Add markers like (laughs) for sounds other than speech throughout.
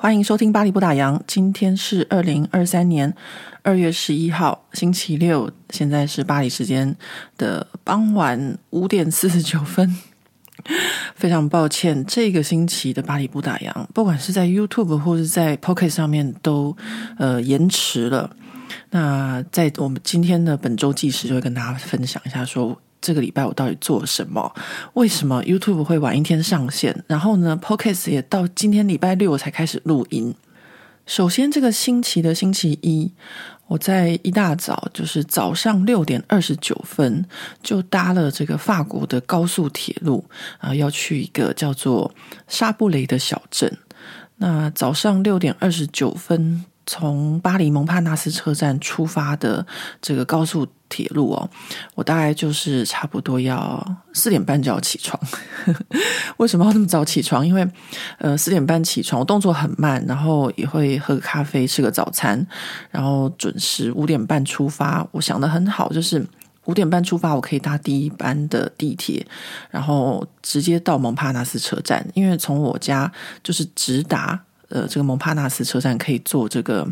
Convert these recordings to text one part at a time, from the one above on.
欢迎收听《巴黎不打烊》，今天是二零二三年二月十一号，星期六，现在是巴黎时间的傍晚五点四十九分。(laughs) 非常抱歉，这个星期的《巴黎不打烊》，不管是在 YouTube 或是在 Pocket 上面都呃延迟了。那在我们今天的本周计时，就会跟大家分享一下说。这个礼拜我到底做了什么？为什么 YouTube 会晚一天上线？然后呢，Podcast 也到今天礼拜六我才开始录音。首先，这个星期的星期一，我在一大早，就是早上六点二十九分，就搭了这个法国的高速铁路啊，要去一个叫做沙布雷的小镇。那早上六点二十九分。从巴黎蒙帕纳斯车站出发的这个高速铁路哦，我大概就是差不多要四点半就要起床。(laughs) 为什么要那么早起床？因为呃四点半起床，我动作很慢，然后也会喝咖啡，吃个早餐，然后准时五点半出发。我想得很好，就是五点半出发，我可以搭第一班的地铁，然后直接到蒙帕纳斯车站，因为从我家就是直达。呃，这个蒙帕纳斯车站可以坐这个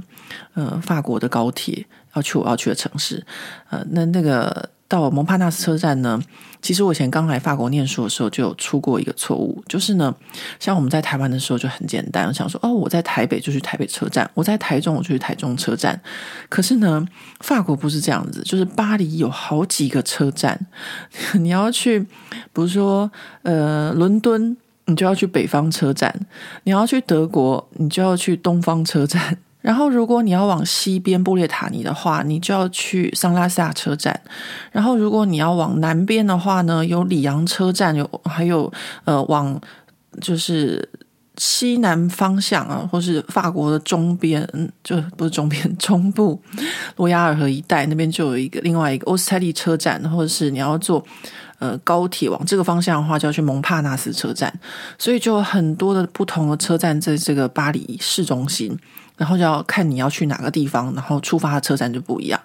呃法国的高铁，要去我要去的城市。呃，那那个到蒙帕纳斯车站呢，其实我以前刚来法国念书的时候就有出过一个错误，就是呢，像我们在台湾的时候就很简单，想说哦，我在台北就去台北车站，我在台中我就去台中车站。可是呢，法国不是这样子，就是巴黎有好几个车站，(laughs) 你要去，比如说呃伦敦。你就要去北方车站，你要去德国，你就要去东方车站。(laughs) 然后，如果你要往西边布列塔尼的话，你就要去桑拉萨车站。然后，如果你要往南边的话呢，有里昂车站，有还有呃，往就是西南方向啊，或是法国的中边，就不是中边，(laughs) 中部罗亚尔河一带那边就有一个另外一个欧斯泰利车站，或者是你要坐。呃，高铁往这个方向的话，就要去蒙帕纳斯车站，所以就有很多的不同的车站在这个巴黎市中心，然后就要看你要去哪个地方，然后出发的车站就不一样。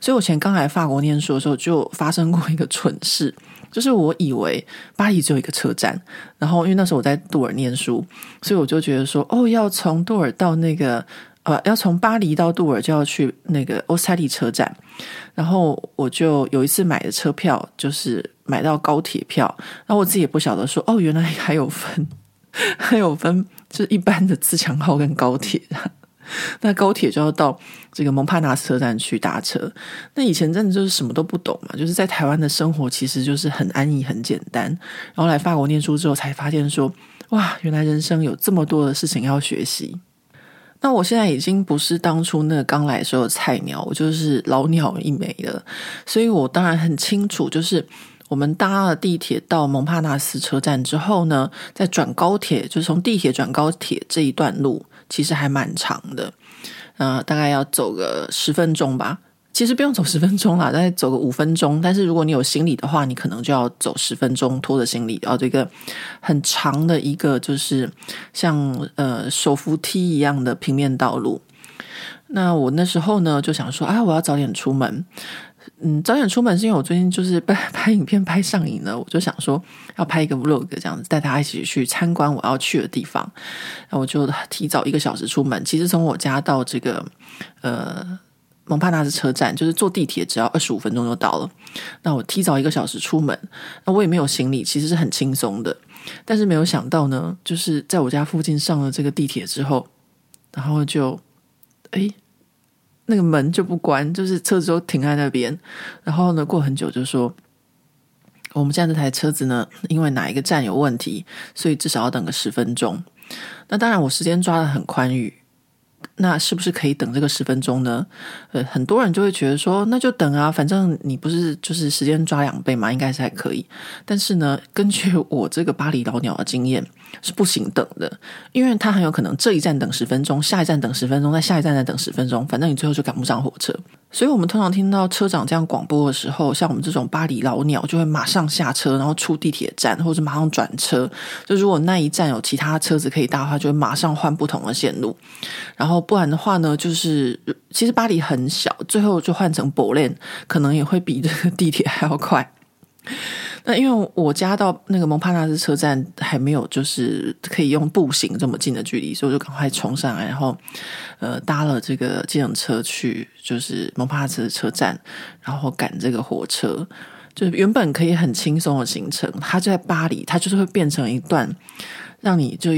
所以我前刚来法国念书的时候，就发生过一个蠢事，就是我以为巴黎只有一个车站，然后因为那时候我在杜尔念书，所以我就觉得说，哦，要从杜尔到那个。呃，要从巴黎到杜尔就要去那个奥斯泰利车站，然后我就有一次买的车票就是买到高铁票，然后我自己也不晓得说，哦，原来还有分，(laughs) 还有分，就是一般的自强号跟高铁，那高铁就要到这个蒙帕纳斯车站去搭车。那以前真的就是什么都不懂嘛，就是在台湾的生活其实就是很安逸、很简单，然后来法国念书之后才发现说，哇，原来人生有这么多的事情要学习。那我现在已经不是当初那个刚来的时候的菜鸟，我就是老鸟一枚了，所以我当然很清楚，就是我们搭了地铁到蒙帕纳斯车站之后呢，再转高铁，就是从地铁转高铁这一段路，其实还蛮长的，呃，大概要走个十分钟吧。其实不用走十分钟啦，大概走个五分钟。但是如果你有行李的话，你可能就要走十分钟，拖着行李，然后这个很长的一个就是像呃手扶梯一样的平面道路。那我那时候呢就想说啊，我要早点出门。嗯，早点出门是因为我最近就是拍 (laughs) 拍影片拍上瘾了，我就想说要拍一个 vlog 这样子，带大家一起去参观我要去的地方。然后我就提早一个小时出门。其实从我家到这个呃。蒙帕纳斯车站就是坐地铁只要二十五分钟就到了。那我提早一个小时出门，那我也没有行李，其实是很轻松的。但是没有想到呢，就是在我家附近上了这个地铁之后，然后就诶，那个门就不关，就是车子都停在那边。然后呢，过很久就说，我们现在这台车子呢，因为哪一个站有问题，所以至少要等个十分钟。那当然，我时间抓的很宽裕。那是不是可以等这个十分钟呢？呃，很多人就会觉得说，那就等啊，反正你不是就是时间抓两倍嘛，应该是还可以。但是呢，根据我这个巴黎老鸟的经验，是不行等的，因为他很有可能这一站等十分钟，下一站等十分钟，在下一站再等十分钟，反正你最后就赶不上火车。所以，我们通常听到车长这样广播的时候，像我们这种巴黎老鸟，就会马上下车，然后出地铁站，或者马上转车。就如果那一站有其他车子可以搭的话，就会马上换不同的线路。然后不然的话呢，就是其实巴黎很小，最后就换成博列，可能也会比这个地铁还要快。(laughs) 那因为我家到那个蒙帕纳斯车站还没有，就是可以用步行这么近的距离，所以我就赶快冲上来，然后呃搭了这个计程车去，就是蒙帕纳斯车站，然后赶这个火车。就原本可以很轻松的行程，它就在巴黎，它就是会变成一段让你就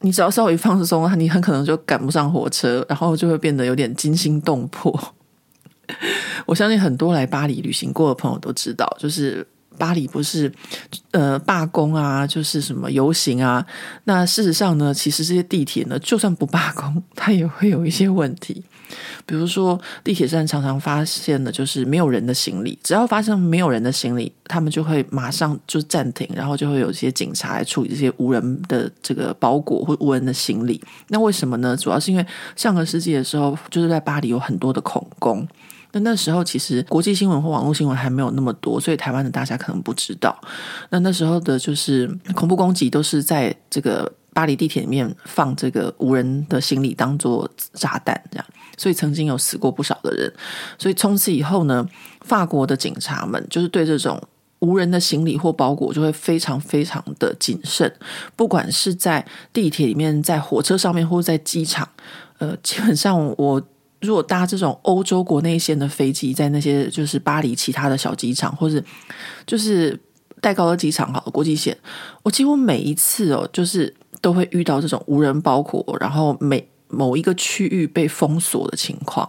你只要稍微放松，你很可能就赶不上火车，然后就会变得有点惊心动魄。我相信很多来巴黎旅行过的朋友都知道，就是。巴黎不是呃罢工啊，就是什么游行啊。那事实上呢，其实这些地铁呢，就算不罢工，它也会有一些问题。比如说，地铁站常常发现的就是没有人的行李，只要发生没有人的行李，他们就会马上就暂停，然后就会有一些警察来处理这些无人的这个包裹或无人的行李。那为什么呢？主要是因为上个世纪的时候，就是在巴黎有很多的恐攻。那那时候其实国际新闻或网络新闻还没有那么多，所以台湾的大家可能不知道。那那时候的就是恐怖攻击都是在这个巴黎地铁里面放这个无人的行李当做炸弹这样，所以曾经有死过不少的人。所以从此以后呢，法国的警察们就是对这种无人的行李或包裹就会非常非常的谨慎，不管是在地铁里面、在火车上面或者在机场，呃，基本上我。如果搭这种欧洲国内线的飞机，在那些就是巴黎其他的小机场，或是就是戴高乐机场，好国际线，我几乎每一次哦，就是 (clears throat) 都会遇到这种无人包裹，然后每某一个区域被封锁的情况。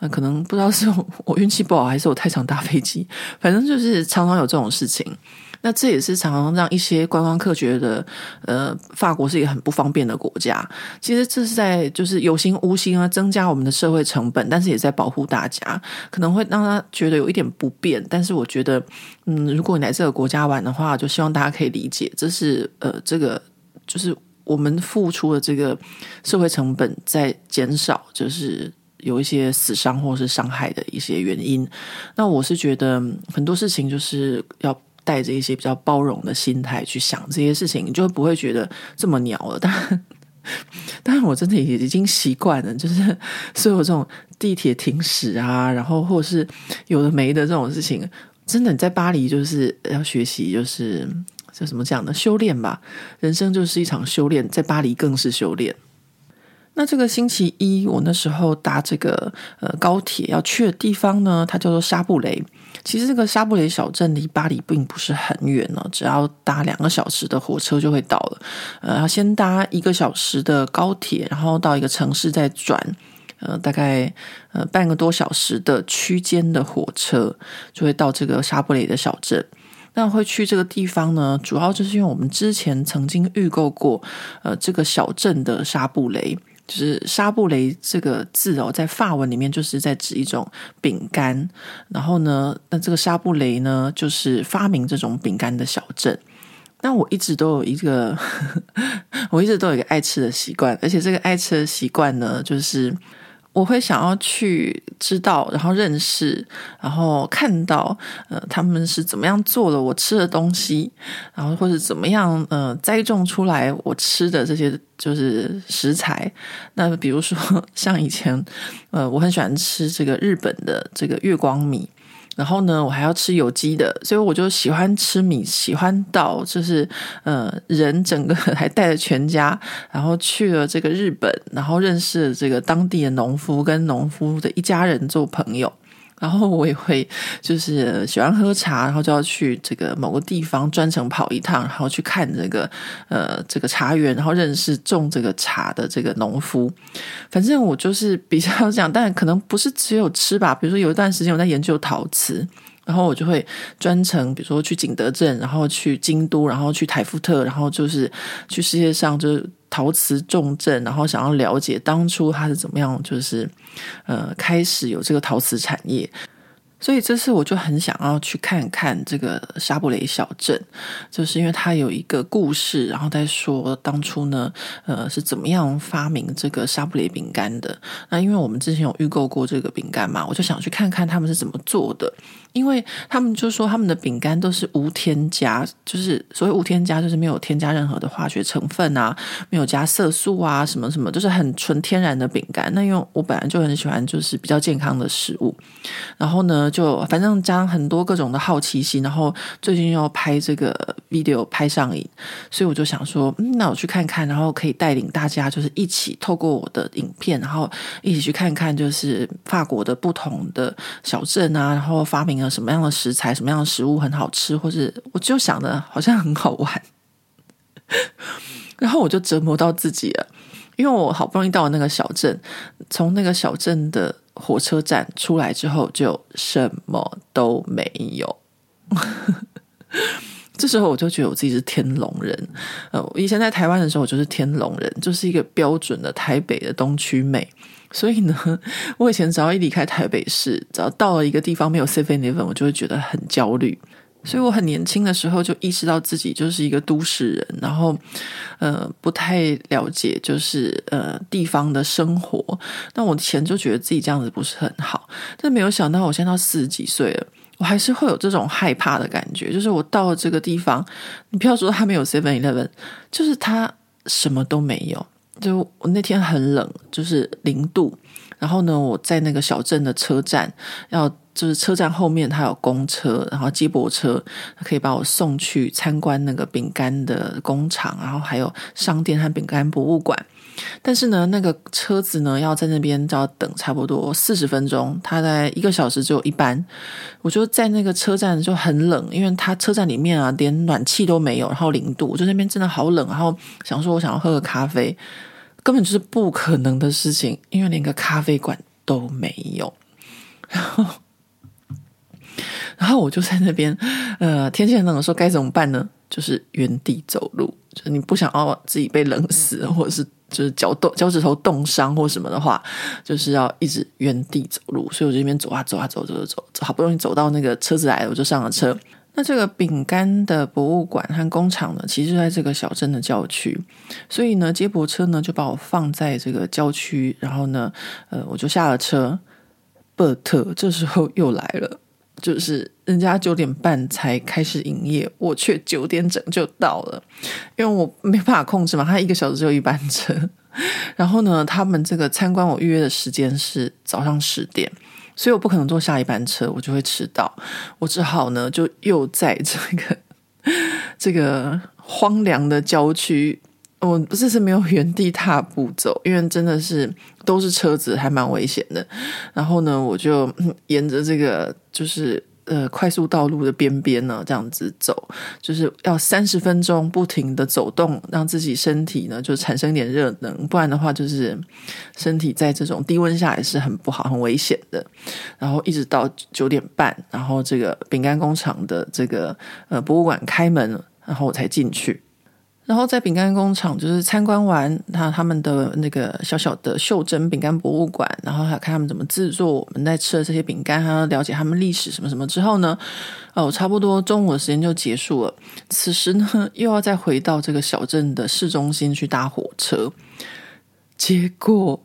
那可能不知道是我运气不好，还是我太常搭飞机，反正就是常常有这种事情。那这也是常常让一些观光客觉得，呃，法国是一个很不方便的国家。其实这是在就是有形无形啊，增加我们的社会成本，但是也在保护大家，可能会让他觉得有一点不便。但是我觉得，嗯，如果你来这个国家玩的话，就希望大家可以理解，这是呃，这个就是我们付出的这个社会成本在减少，就是有一些死伤或是伤害的一些原因。那我是觉得很多事情就是要。带着一些比较包容的心态去想这些事情，你就不会觉得这么鸟了。但，(laughs) 但我真的已经习惯了，就是所有这种地铁停驶啊，然后或是有的没的这种事情，真的你在巴黎就是要学习，就是叫什么讲呢修炼吧。人生就是一场修炼，在巴黎更是修炼。那这个星期一，我那时候搭这个呃高铁要去的地方呢，它叫做沙布雷。其实这个沙布雷小镇离巴黎并不是很远呢，只要搭两个小时的火车就会到了。呃，要先搭一个小时的高铁，然后到一个城市再转，呃，大概呃半个多小时的区间的火车，就会到这个沙布雷的小镇。那会去这个地方呢，主要就是因为我们之前曾经预购过，呃，这个小镇的沙布雷。就是沙布雷这个字哦，在法文里面就是在指一种饼干。然后呢，那这个沙布雷呢，就是发明这种饼干的小镇。那我一直都有一个，(laughs) 我一直都有一个爱吃的习惯，而且这个爱吃的习惯呢，就是。我会想要去知道，然后认识，然后看到，呃，他们是怎么样做了我吃的东西，然后或者怎么样，呃，栽种出来我吃的这些就是食材。那比如说，像以前，呃，我很喜欢吃这个日本的这个月光米。然后呢，我还要吃有机的，所以我就喜欢吃米，喜欢到就是呃，人整个 (laughs) 还带着全家，然后去了这个日本，然后认识了这个当地的农夫，跟农夫的一家人做朋友。然后我也会就是喜欢喝茶，然后就要去这个某个地方专程跑一趟，然后去看这个呃这个茶园，然后认识种这个茶的这个农夫。反正我就是比较讲，但可能不是只有吃吧。比如说有一段时间我在研究陶瓷，然后我就会专程，比如说去景德镇，然后去京都，然后去台福特，然后就是去世界上就。陶瓷重镇，然后想要了解当初他是怎么样，就是呃开始有这个陶瓷产业。所以这次我就很想要去看看这个沙布雷小镇，就是因为它有一个故事，然后再说当初呢，呃，是怎么样发明这个沙布雷饼干的。那因为我们之前有预购过这个饼干嘛，我就想去看看他们是怎么做的。因为他们就说他们的饼干都是无添加，就是所谓无添加，就是没有添加任何的化学成分啊，没有加色素啊，什么什么，就是很纯天然的饼干。那因为我本来就很喜欢就是比较健康的食物，然后呢，就反正加很多各种的好奇心，然后最近又拍这个 video 拍上瘾，所以我就想说，嗯，那我去看看，然后可以带领大家就是一起透过我的影片，然后一起去看看就是法国的不同的小镇啊，然后发明。什么样的食材，什么样的食物很好吃，或是我就想的好像很好玩，然后我就折磨到自己了，因为我好不容易到了那个小镇，从那个小镇的火车站出来之后，就什么都没有。(laughs) 这时候我就觉得我自己是天龙人，呃，以前在台湾的时候，我就是天龙人，就是一个标准的台北的东区妹。所以呢，(laughs) 我以前只要一离开台北市，只要到了一个地方没有 Seven Eleven，我就会觉得很焦虑。所以我很年轻的时候就意识到自己就是一个都市人，然后呃不太了解就是呃地方的生活。那我以前就觉得自己这样子不是很好，但没有想到我现在到四十几岁了，我还是会有这种害怕的感觉。就是我到了这个地方，你不要说他没有 Seven Eleven，就是他什么都没有。就我那天很冷，就是零度。然后呢，我在那个小镇的车站，要就是车站后面它有公车，然后接驳车可以把我送去参观那个饼干的工厂，然后还有商店和饼干博物馆。但是呢，那个车子呢要在那边就要等差不多四十分钟，它在一个小时只有一班。我就在那个车站就很冷，因为它车站里面啊连暖气都没有，然后零度，我就那边真的好冷。然后想说我想要喝个咖啡，根本就是不可能的事情，因为连个咖啡馆都没有。然后，然后我就在那边，呃，天气很冷的时候该怎么办呢？就是原地走路，就是你不想要自己被冷死，或者是。就是脚冻脚趾头冻伤或什么的话，就是要一直原地走路。所以我就一边走啊走啊走走走走，好不容易走到那个车子来了，我就上了车。那这个饼干的博物馆和工厂呢，其实就在这个小镇的郊区。所以呢，接驳车呢就把我放在这个郊区，然后呢，呃，我就下了车。But 这时候又来了。就是人家九点半才开始营业，我却九点整就到了，因为我没办法控制嘛，他一个小时只有一班车。(laughs) 然后呢，他们这个参观我预约的时间是早上十点，所以我不可能坐下一班车，我就会迟到。我只好呢，就又在这个 (laughs) 这个荒凉的郊区。我不是是没有原地踏步走，因为真的是都是车子，还蛮危险的。然后呢，我就沿着这个就是呃快速道路的边边呢，这样子走，就是要三十分钟不停的走动，让自己身体呢就产生一点热能，不然的话就是身体在这种低温下也是很不好、很危险的。然后一直到九点半，然后这个饼干工厂的这个呃博物馆开门，然后我才进去。然后在饼干工厂，就是参观完他他们的那个小小的袖珍饼干博物馆，然后还看他们怎么制作我们在吃的这些饼干，还要了解他们历史什么什么之后呢，哦，差不多中午的时间就结束了。此时呢，又要再回到这个小镇的市中心去搭火车。结果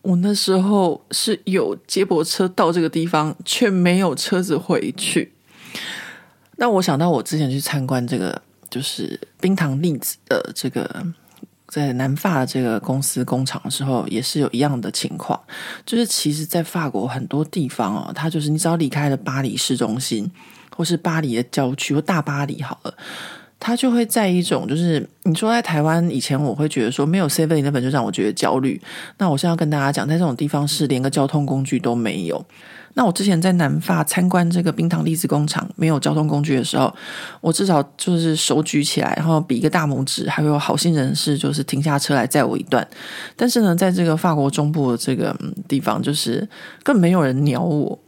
我那时候是有接驳车到这个地方，却没有车子回去。那我想到我之前去参观这个。就是冰糖栗子的这个在南法的这个公司工厂的时候，也是有一样的情况。就是其实，在法国很多地方哦，它就是你只要离开了巴黎市中心，或是巴黎的郊区或大巴黎好了，它就会在一种就是你说在台湾以前，我会觉得说没有 Seven Eleven 就让我觉得焦虑。那我现在要跟大家讲，在这种地方是连个交通工具都没有。那我之前在南法参观这个冰糖栗子工厂，没有交通工具的时候，我至少就是手举起来，然后比一个大拇指，还有好心人士就是停下车来载我一段。但是呢，在这个法国中部的这个地方，就是更没有人鸟我。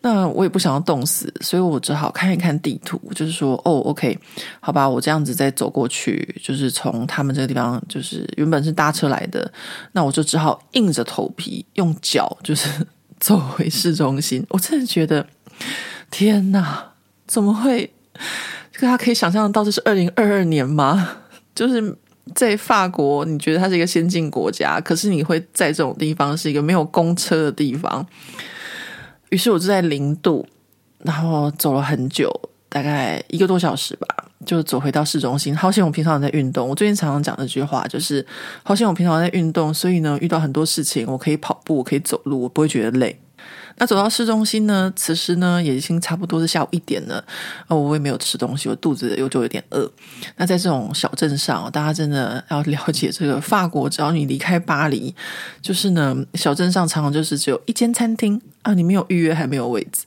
那我也不想要冻死，所以我只好看一看地图，就是说，哦，OK，好吧，我这样子再走过去，就是从他们这个地方，就是原本是搭车来的，那我就只好硬着头皮用脚，就是走回市中心。我真的觉得，天哪，怎么会？大家可以想象到，这是二零二二年吗？就是。在法国，你觉得它是一个先进国家，可是你会在这种地方是一个没有公车的地方。于是我就在零度，然后走了很久，大概一个多小时吧，就走回到市中心。好险我平常在运动，我最近常常讲这句话，就是好险我平常在运动，所以呢，遇到很多事情，我可以跑步，我可以走路，我不会觉得累。那走到市中心呢，此时呢也已经差不多是下午一点了，哦，我也没有吃东西，我肚子又就有点饿。那在这种小镇上，大家真的要了解这个法国，只要你离开巴黎，就是呢，小镇上常常就是只有一间餐厅啊，你没有预约还没有位置，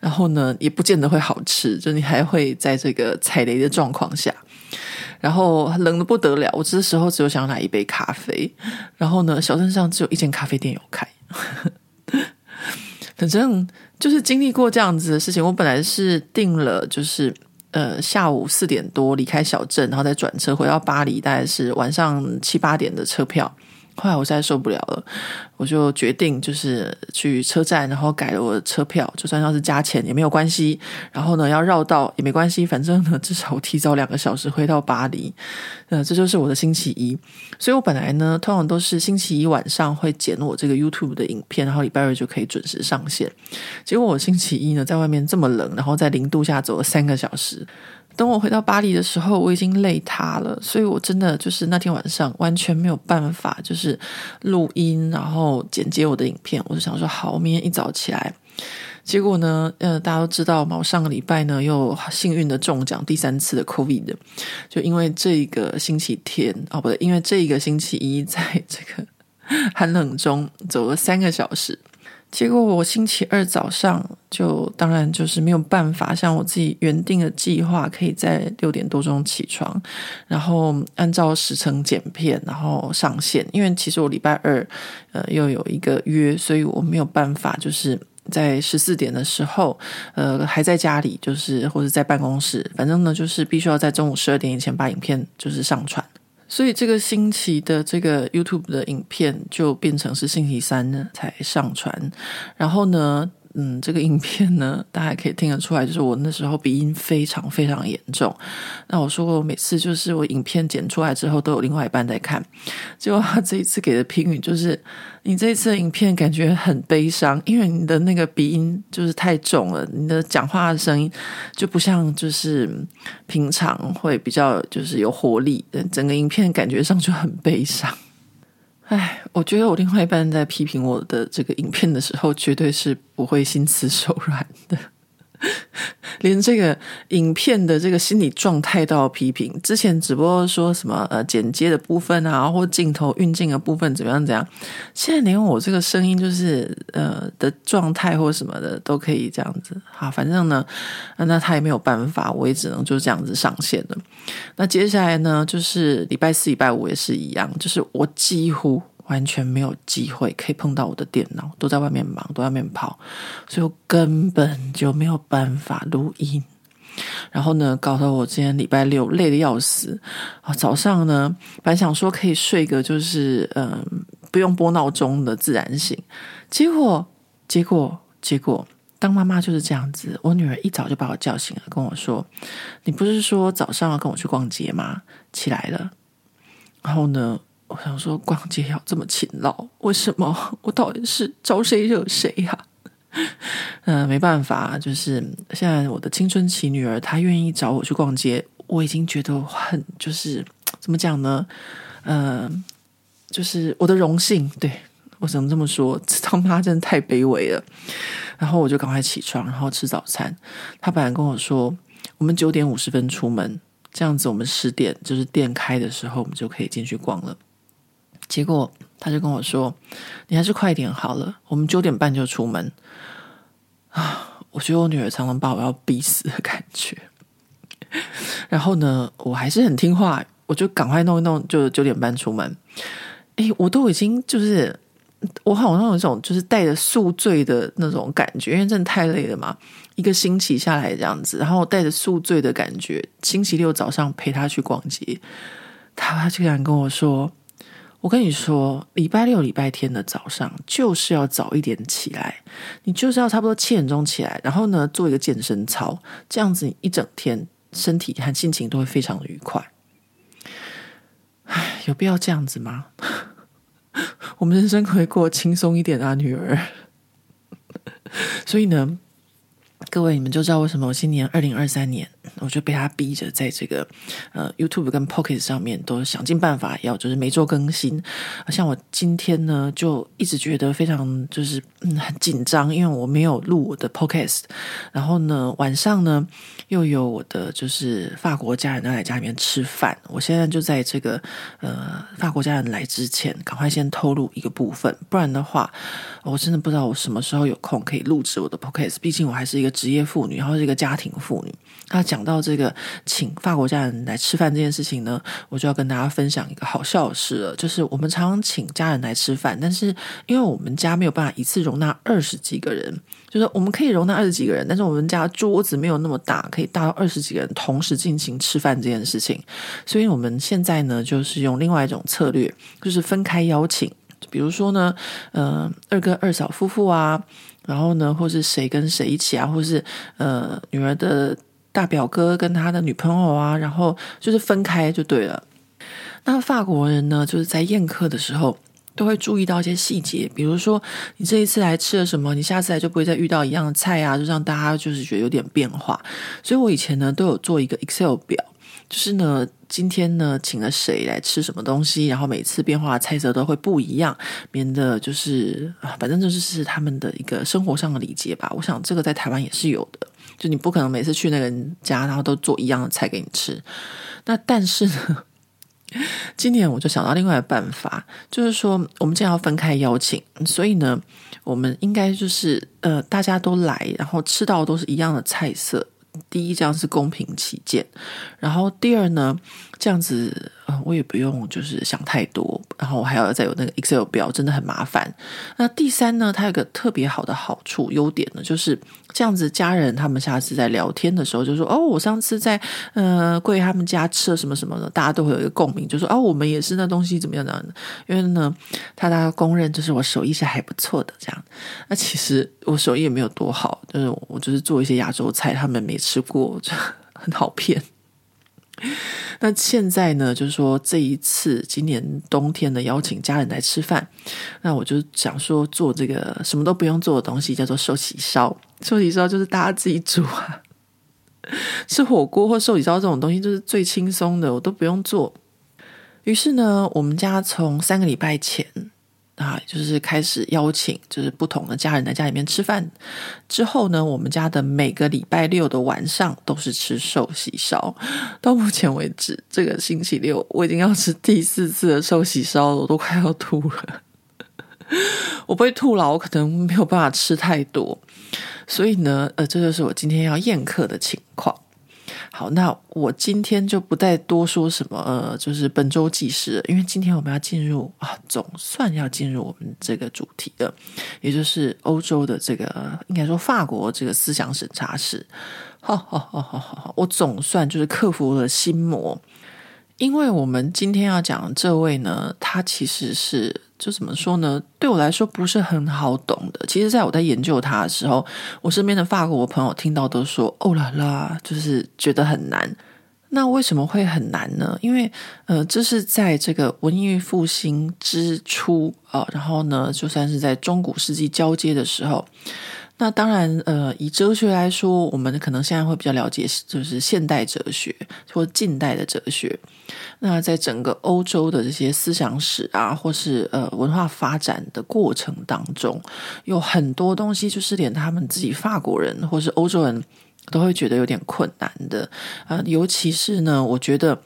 然后呢也不见得会好吃，就你还会在这个踩雷的状况下，然后冷的不得了。我这时候只有想来一杯咖啡，然后呢，小镇上只有一间咖啡店有开。(laughs) 反正就是经历过这样子的事情。我本来是订了，就是呃下午四点多离开小镇，然后再转车回到巴黎，大概是晚上七八点的车票。后来我实在受不了了，我就决定就是去车站，然后改了我的车票，就算要是加钱也没有关系。然后呢，要绕道也没关系，反正呢，(laughs) 至少提早两个小时回到巴黎。呃，这就是我的星期一。所以我本来呢，通常都是星期一晚上会剪我这个 YouTube 的影片，然后礼拜二就可以准时上线。结果我星期一呢，在外面这么冷，然后在零度下走了三个小时。等我回到巴黎的时候，我已经累塌了，所以我真的就是那天晚上完全没有办法，就是录音，然后剪接我的影片。我就想说，好，明天一早起来。结果呢，呃，大家都知道嘛，我上个礼拜呢又幸运的中奖第三次的 COVID，就因为这一个星期天哦，不对，因为这一个星期一在这个 (laughs) 寒冷中走了三个小时。结果我星期二早上就当然就是没有办法像我自己原定的计划，可以在六点多钟起床，然后按照时程剪片，然后上线。因为其实我礼拜二呃又有一个约，所以我没有办法就是在十四点的时候呃还在家里，就是或者在办公室，反正呢就是必须要在中午十二点以前把影片就是上传。所以这个星期的这个 YouTube 的影片就变成是星期三呢才上传，然后呢。嗯，这个影片呢，大家可以听得出来，就是我那时候鼻音非常非常严重。那我说过，我每次就是我影片剪出来之后，都有另外一半在看。结果他这一次给的评语就是：你这一次的影片感觉很悲伤，因为你的那个鼻音就是太重了，你的讲话的声音就不像就是平常会比较就是有活力。整个影片感觉上就很悲伤。唉，我觉得我另外一半在批评我的这个影片的时候，绝对是不会心慈手软的，(laughs) 连这个影片的这个心理状态都要批评。之前只不过说什么呃剪接的部分啊，或镜头运镜的部分怎么样怎样，现在连我这个声音就是呃的状态或什么的都可以这样子。好，反正呢，(laughs) 那他也没有办法，我也只能就这样子上线了。那接下来呢，就是礼拜四、礼拜五也是一样，就是我几乎完全没有机会可以碰到我的电脑，都在外面忙，都在外面跑，所以我根本就没有办法录音。然后呢，搞得我今天礼拜六累得要死啊！早上呢，本想说可以睡个就是嗯、不用拨闹钟的自然醒，结果结果结果。当妈妈就是这样子，我女儿一早就把我叫醒了，跟我说：“你不是说早上要跟我去逛街吗？”起来了，然后呢，我想说逛街要这么勤劳，为什么？(laughs) 我到底是招谁惹谁呀？嗯、(laughs) 没办法，就是现在我的青春期女儿她愿意找我去逛街，我已经觉得很就是怎么讲呢？嗯、呃，就是我的荣幸，对。我只能这么说，(laughs) 当妈真的太卑微了。然后我就赶快起床，然后吃早餐。他本来跟我说，我们九点五十分出门，这样子我们十点就是店开的时候，我们就可以进去逛了。结果他就跟我说，你还是快点好了，我们九点半就出门。啊，我觉得我女儿常常把我要逼死的感觉。(laughs) 然后呢，我还是很听话，我就赶快弄一弄，就九点半出门。诶，我都已经就是。我好像有一种就是带着宿醉的那种感觉，因为真的太累了嘛，一个星期下来这样子，然后带着宿醉的感觉，星期六早上陪他去逛街，他竟然跟我说：“我跟你说，礼拜六、礼拜天的早上就是要早一点起来，你就是要差不多七点钟起来，然后呢做一个健身操，这样子你一整天身体和心情都会非常的愉快。”唉，有必要这样子吗？(laughs) 我们人生可以过轻松一点啊，女儿。(laughs) 所以呢，各位你们就知道为什么我今年二零二三年。我就被他逼着在这个呃 YouTube 跟 Pocket 上面都想尽办法要就是每周更新。像我今天呢，就一直觉得非常就是嗯很紧张，因为我没有录我的 Podcast。然后呢，晚上呢又有我的就是法国家人要来家里面吃饭。我现在就在这个呃法国家人来之前，赶快先偷录一个部分，不然的话，我真的不知道我什么时候有空可以录制我的 Podcast。毕竟我还是一个职业妇女，然后是一个家庭妇女。他讲到这个请法国家人来吃饭这件事情呢，我就要跟大家分享一个好笑的事了。就是我们常常请家人来吃饭，但是因为我们家没有办法一次容纳二十几个人，就是我们可以容纳二十几个人，但是我们家桌子没有那么大，可以大到二十几个人同时进行吃饭这件事情。所以我们现在呢，就是用另外一种策略，就是分开邀请。比如说呢，呃，二哥二嫂夫妇啊，然后呢，或是谁跟谁一起啊，或是呃，女儿的。大表哥跟他的女朋友啊，然后就是分开就对了。那法国人呢，就是在宴客的时候都会注意到一些细节，比如说你这一次来吃了什么，你下次来就不会再遇到一样的菜啊，就让大家就是觉得有点变化。所以我以前呢都有做一个 Excel 表，就是呢今天呢请了谁来吃什么东西，然后每次变化的菜色都会不一样，免得就是啊反正这就是他们的一个生活上的礼节吧。我想这个在台湾也是有的。就你不可能每次去那个人家，然后都做一样的菜给你吃。那但是呢，今年我就想到另外的办法，就是说我们这样要分开邀请，所以呢，我们应该就是呃大家都来，然后吃到都是一样的菜色。第一，这样是公平起见；然后第二呢，这样子我也不用就是想太多，然后我还要再有那个 Excel 表，真的很麻烦。那第三呢，它有个特别好的好处优点呢，就是这样子家人他们下次在聊天的时候就说：“哦，我上次在呃贵他们家吃了什么什么的，大家都会有一个共鸣，就说哦，我们也是那东西怎么样怎么样的。”因为呢，他大家公认就是我手艺是还不错的这样。那其实我手艺也没有多好，就是我就是做一些亚洲菜，他们没吃过，就很好骗。那现在呢，就是说这一次今年冬天的邀请家人来吃饭，那我就想说做这个什么都不用做的东西，叫做寿喜烧。寿喜烧就是大家自己煮啊，吃火锅或寿喜烧这种东西就是最轻松的，我都不用做。于是呢，我们家从三个礼拜前。啊，就是开始邀请，就是不同的家人来家里面吃饭。之后呢，我们家的每个礼拜六的晚上都是吃寿喜烧。到目前为止，这个星期六我已经要吃第四次的寿喜烧了，我都快要吐了。(laughs) 我不会吐了，我可能没有办法吃太多。所以呢，呃，这就是我今天要宴客的情况。好，那我今天就不再多说什么，呃，就是本周记事，因为今天我们要进入啊，总算要进入我们这个主题了，也就是欧洲的这个，应该说法国这个思想审查史。好好好好好好，我总算就是克服了心魔。因为我们今天要讲这位呢，他其实是就怎么说呢？对我来说不是很好懂的。其实，在我在研究他的时候，我身边的法国朋友听到都说：“哦啦啦，就是觉得很难。”那为什么会很难呢？因为呃，这是在这个文艺复兴之初啊，然后呢，就算是在中古世纪交接的时候。那当然，呃，以哲学来说，我们可能现在会比较了解，就是现代哲学或近代的哲学。那在整个欧洲的这些思想史啊，或是呃文化发展的过程当中，有很多东西就是连他们自己法国人或是欧洲人都会觉得有点困难的啊，尤其是呢，我觉得，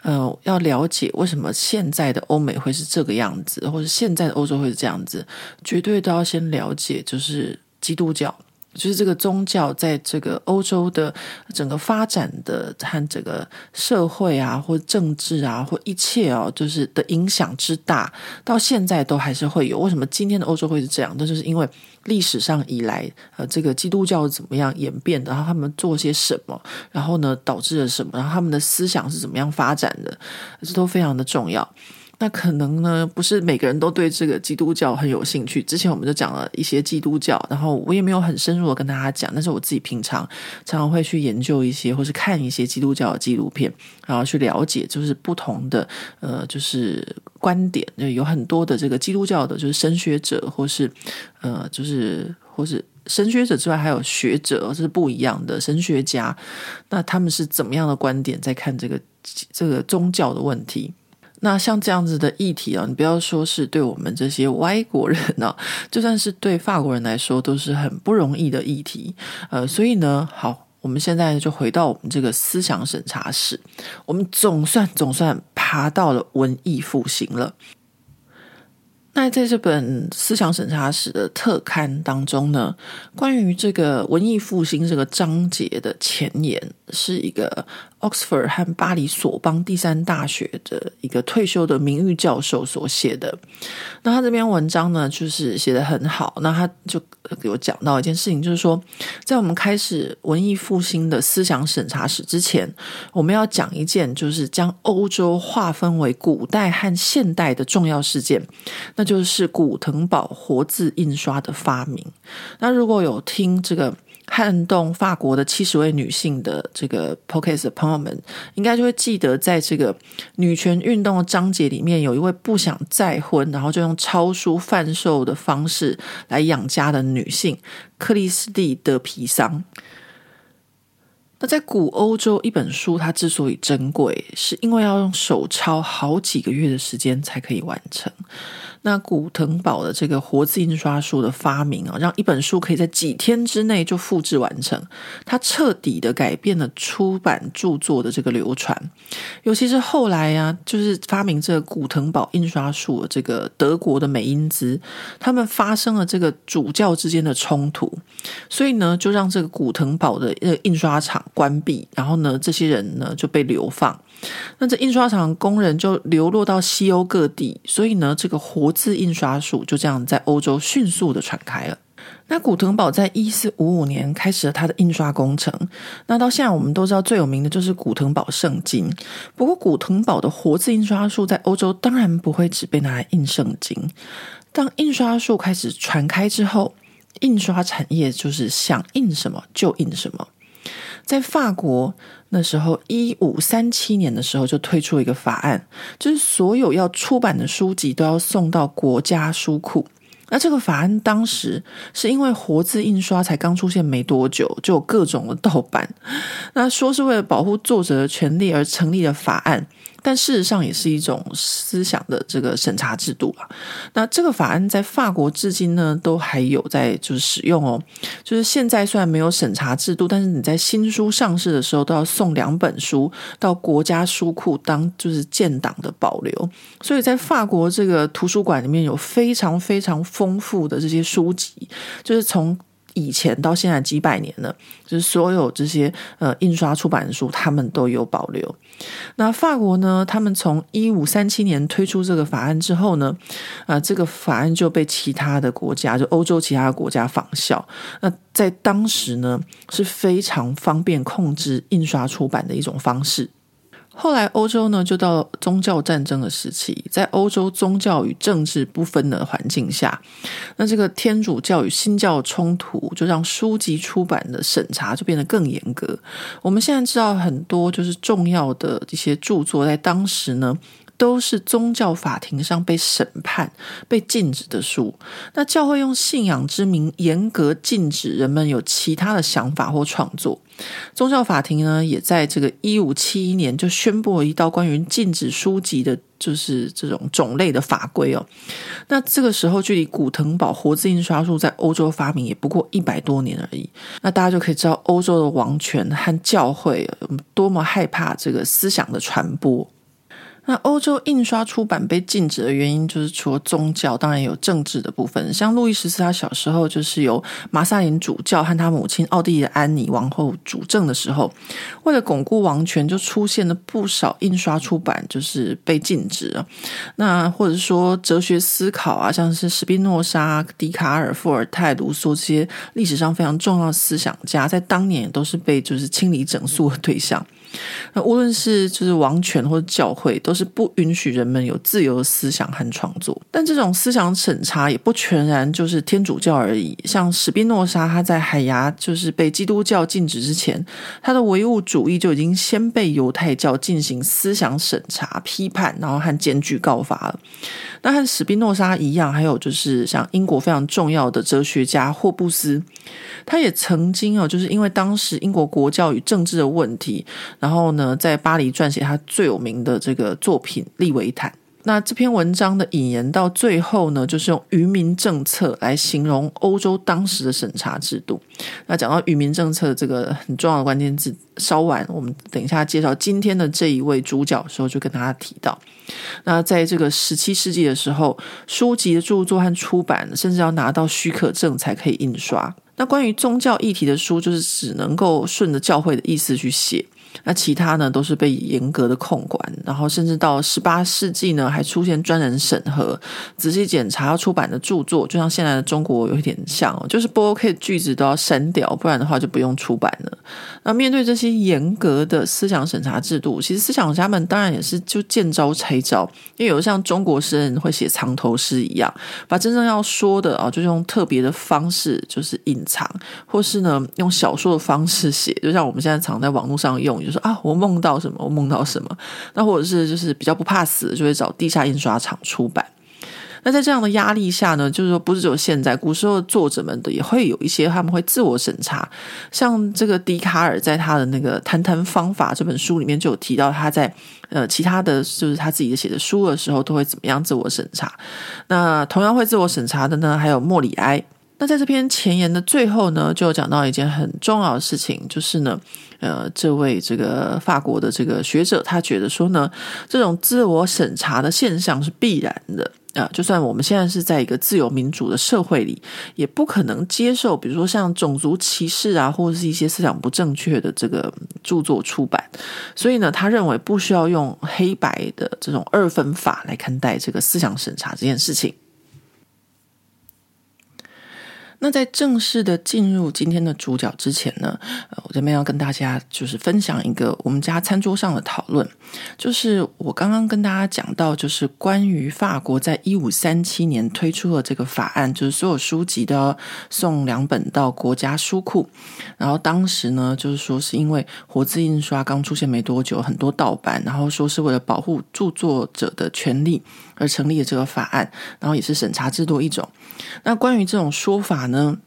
呃，要了解为什么现在的欧美会是这个样子，或者现在的欧洲会是这样子，绝对都要先了解，就是。基督教就是这个宗教在这个欧洲的整个发展的和这个社会啊，或政治啊，或一切哦，就是的影响之大，到现在都还是会有。为什么今天的欧洲会是这样？那就是因为历史上以来，呃，这个基督教怎么样演变的，然后他们做些什么，然后呢，导致了什么，然后他们的思想是怎么样发展的，这都非常的重要。那可能呢，不是每个人都对这个基督教很有兴趣。之前我们就讲了一些基督教，然后我也没有很深入的跟大家讲，但是我自己平常常常会去研究一些，或是看一些基督教的纪录片，然后去了解，就是不同的呃，就是观点。就有很多的这个基督教的，就是神学者，或是呃，就是或是神学者之外，还有学者，这是不一样的神学家。那他们是怎么样的观点在看这个这个宗教的问题？那像这样子的议题啊，你不要说是对我们这些外国人呢、啊，就算是对法国人来说，都是很不容易的议题。呃，所以呢，好，我们现在就回到我们这个思想审查室，我们总算总算爬到了文艺复兴了。那在这本思想审查室的特刊当中呢，关于这个文艺复兴这个章节的前言，是一个 Oxford 和巴黎索邦第三大学的一个退休的名誉教授所写的。那他这篇文章呢，就是写得很好。那他就给我讲到一件事情，就是说，在我们开始文艺复兴的思想审查史之前，我们要讲一件，就是将欧洲划分为古代和现代的重要事件，那就是古腾堡活字印刷的发明。那如果有听这个。撼动法国的七十位女性的这个 Podcast 的朋友们，应该就会记得，在这个女权运动的章节里面，有一位不想再婚，然后就用抄书贩售的方式来养家的女性克里斯蒂·德皮桑。那在古欧洲，一本书它之所以珍贵，是因为要用手抄好几个月的时间才可以完成。那古腾堡的这个活字印刷术的发明啊，让一本书可以在几天之内就复制完成，它彻底的改变了出版著作的这个流传。尤其是后来呀、啊，就是发明这个古腾堡印刷术的这个德国的美因兹，他们发生了这个主教之间的冲突，所以呢，就让这个古腾堡的印刷厂关闭，然后呢，这些人呢就被流放。那这印刷厂工人就流落到西欧各地，所以呢，这个活字印刷术就这样在欧洲迅速的传开了。那古腾堡在一四五五年开始了他的印刷工程。那到现在我们都知道最有名的就是古腾堡圣经。不过古腾堡的活字印刷术在欧洲当然不会只被拿来印圣经。当印刷术开始传开之后，印刷产业就是想印什么就印什么。在法国那时候，一五三七年的时候就推出一个法案，就是所有要出版的书籍都要送到国家书库。那这个法案当时是因为活字印刷才刚出现没多久，就有各种的盗版，那说是为了保护作者的权利而成立的法案。但事实上也是一种思想的这个审查制度啊。那这个法案在法国至今呢都还有在就是使用哦。就是现在虽然没有审查制度，但是你在新书上市的时候都要送两本书到国家书库当就是建档的保留。所以在法国这个图书馆里面有非常非常丰富的这些书籍，就是从。以前到现在几百年了，就是所有这些呃印刷出版的书，他们都有保留。那法国呢，他们从一五三七年推出这个法案之后呢，啊、这个法案就被其他的国家，就欧洲其他的国家仿效。那在当时呢，是非常方便控制印刷出版的一种方式。后来，欧洲呢就到宗教战争的时期，在欧洲宗教与政治不分的环境下，那这个天主教与新教冲突就让书籍出版的审查就变得更严格。我们现在知道很多就是重要的一些著作，在当时呢。都是宗教法庭上被审判、被禁止的书。那教会用信仰之名严格禁止人们有其他的想法或创作。宗教法庭呢，也在这个一五七一年就宣布了一道关于禁止书籍的，就是这种种类的法规哦。那这个时候，距离古腾堡活字印刷术在欧洲发明也不过一百多年而已。那大家就可以知道，欧洲的王权和教会多么害怕这个思想的传播。那欧洲印刷出版被禁止的原因，就是除了宗教，当然有政治的部分。像路易十四，他小时候就是由马萨林主教和他母亲奥地利的安妮王后主政的时候，为了巩固王权，就出现了不少印刷出版就是被禁止了。那或者说哲学思考啊，像是史宾诺莎、笛卡尔、伏尔泰、卢梭这些历史上非常重要的思想家，在当年也都是被就是清理整肃的对象。那无论是就是王权或者教会，都是不允许人们有自由的思想和创作。但这种思想审查也不全然就是天主教而已。像史宾诺莎，他在海牙就是被基督教禁止之前，他的唯物主义就已经先被犹太教进行思想审查、批判，然后和检举告发了。那和史宾诺莎一样，还有就是像英国非常重要的哲学家霍布斯，他也曾经哦，就是因为当时英国国教与政治的问题。然后呢，在巴黎撰写他最有名的这个作品《利维坦》。那这篇文章的引言到最后呢，就是用“愚民政策”来形容欧洲当时的审查制度。那讲到“愚民政策”这个很重要的关键字，稍晚我们等一下介绍今天的这一位主角的时候，就跟大家提到。那在这个十七世纪的时候，书籍的著作和出版，甚至要拿到许可证才可以印刷。那关于宗教议题的书，就是只能够顺着教会的意思去写。那其他呢，都是被严格的控管，然后甚至到十八世纪呢，还出现专人审核、仔细检查要出版的著作，就像现在的中国有一点像哦，就是不 OK 的句子都要删掉，不然的话就不用出版了。那面对这些严格的思想审查制度，其实思想家们当然也是就见招拆招，因为有像中国诗人会写藏头诗一样，把真正要说的啊，就用特别的方式就是隐藏，或是呢用小说的方式写，就像我们现在常在网络上用。就说啊，我梦到什么？我梦到什么？那或者是就是比较不怕死，就会找地下印刷厂出版。那在这样的压力下呢，就是说不是只有现在，古时候的作者们的也会有一些他们会自我审查。像这个笛卡尔在他的那个《谈谈方法》这本书里面就有提到，他在呃其他的就是他自己写的书的时候都会怎么样自我审查。那同样会自我审查的呢，还有莫里埃。那在这篇前言的最后呢，就讲到一件很重要的事情，就是呢，呃，这位这个法国的这个学者，他觉得说呢，这种自我审查的现象是必然的啊，就算我们现在是在一个自由民主的社会里，也不可能接受，比如说像种族歧视啊，或者是一些思想不正确的这个著作出版。所以呢，他认为不需要用黑白的这种二分法来看待这个思想审查这件事情。那在正式的进入今天的主角之前呢，呃，我这边要跟大家就是分享一个我们家餐桌上的讨论，就是我刚刚跟大家讲到，就是关于法国在一五三七年推出了这个法案，就是所有书籍都要送两本到国家书库，然后当时呢，就是说是因为活字印刷刚出现没多久，很多盗版，然后说是为了保护著作者的权利而成立的这个法案，然后也是审查制度一种。那关于这种说法呢，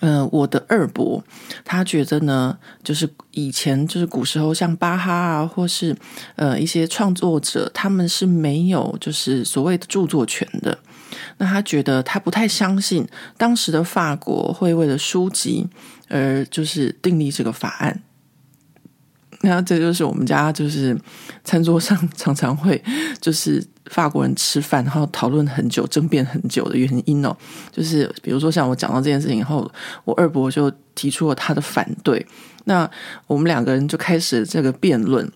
呃，我的二伯他觉得呢，就是以前就是古时候像巴哈啊，或是呃一些创作者，他们是没有就是所谓的著作权的。那他觉得他不太相信当时的法国会为了书籍而就是订立这个法案。那这就是我们家就是餐桌上 (laughs) 常常会就是法国人吃饭，然后讨论很久、争辩很久的原因哦。就是比如说像我讲到这件事情以后，我二伯就提出了他的反对，那我们两个人就开始这个辩论。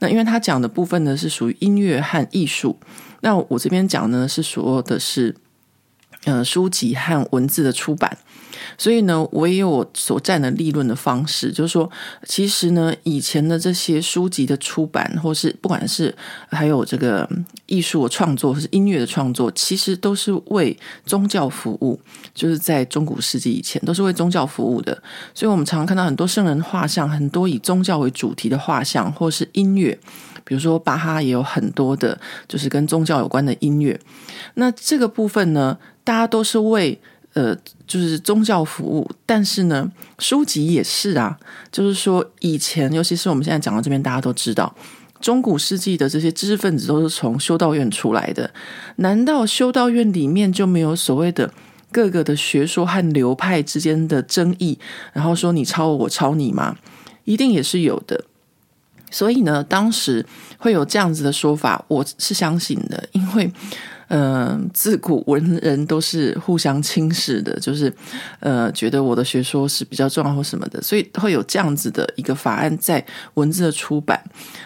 那因为他讲的部分呢是属于音乐和艺术，那我这边讲呢是说的是呃书籍和文字的出版。所以呢，我也有我所占的立论的方式，就是说，其实呢，以前的这些书籍的出版，或是不管是还有这个艺术的创作，或是音乐的创作，其实都是为宗教服务。就是在中古世纪以前，都是为宗教服务的。所以我们常常看到很多圣人画像，很多以宗教为主题的画像，或是音乐，比如说巴哈也有很多的，就是跟宗教有关的音乐。那这个部分呢，大家都是为。呃，就是宗教服务，但是呢，书籍也是啊。就是说，以前，尤其是我们现在讲到这边，大家都知道，中古世纪的这些知识分子都是从修道院出来的。难道修道院里面就没有所谓的各个的学说和流派之间的争议？然后说你抄我，我抄你吗？一定也是有的。所以呢，当时会有这样子的说法，我是相信的，因为。嗯，自古文人都是互相轻视的，就是呃，觉得我的学说是比较重要或什么的，所以会有这样子的一个法案在文字的出版。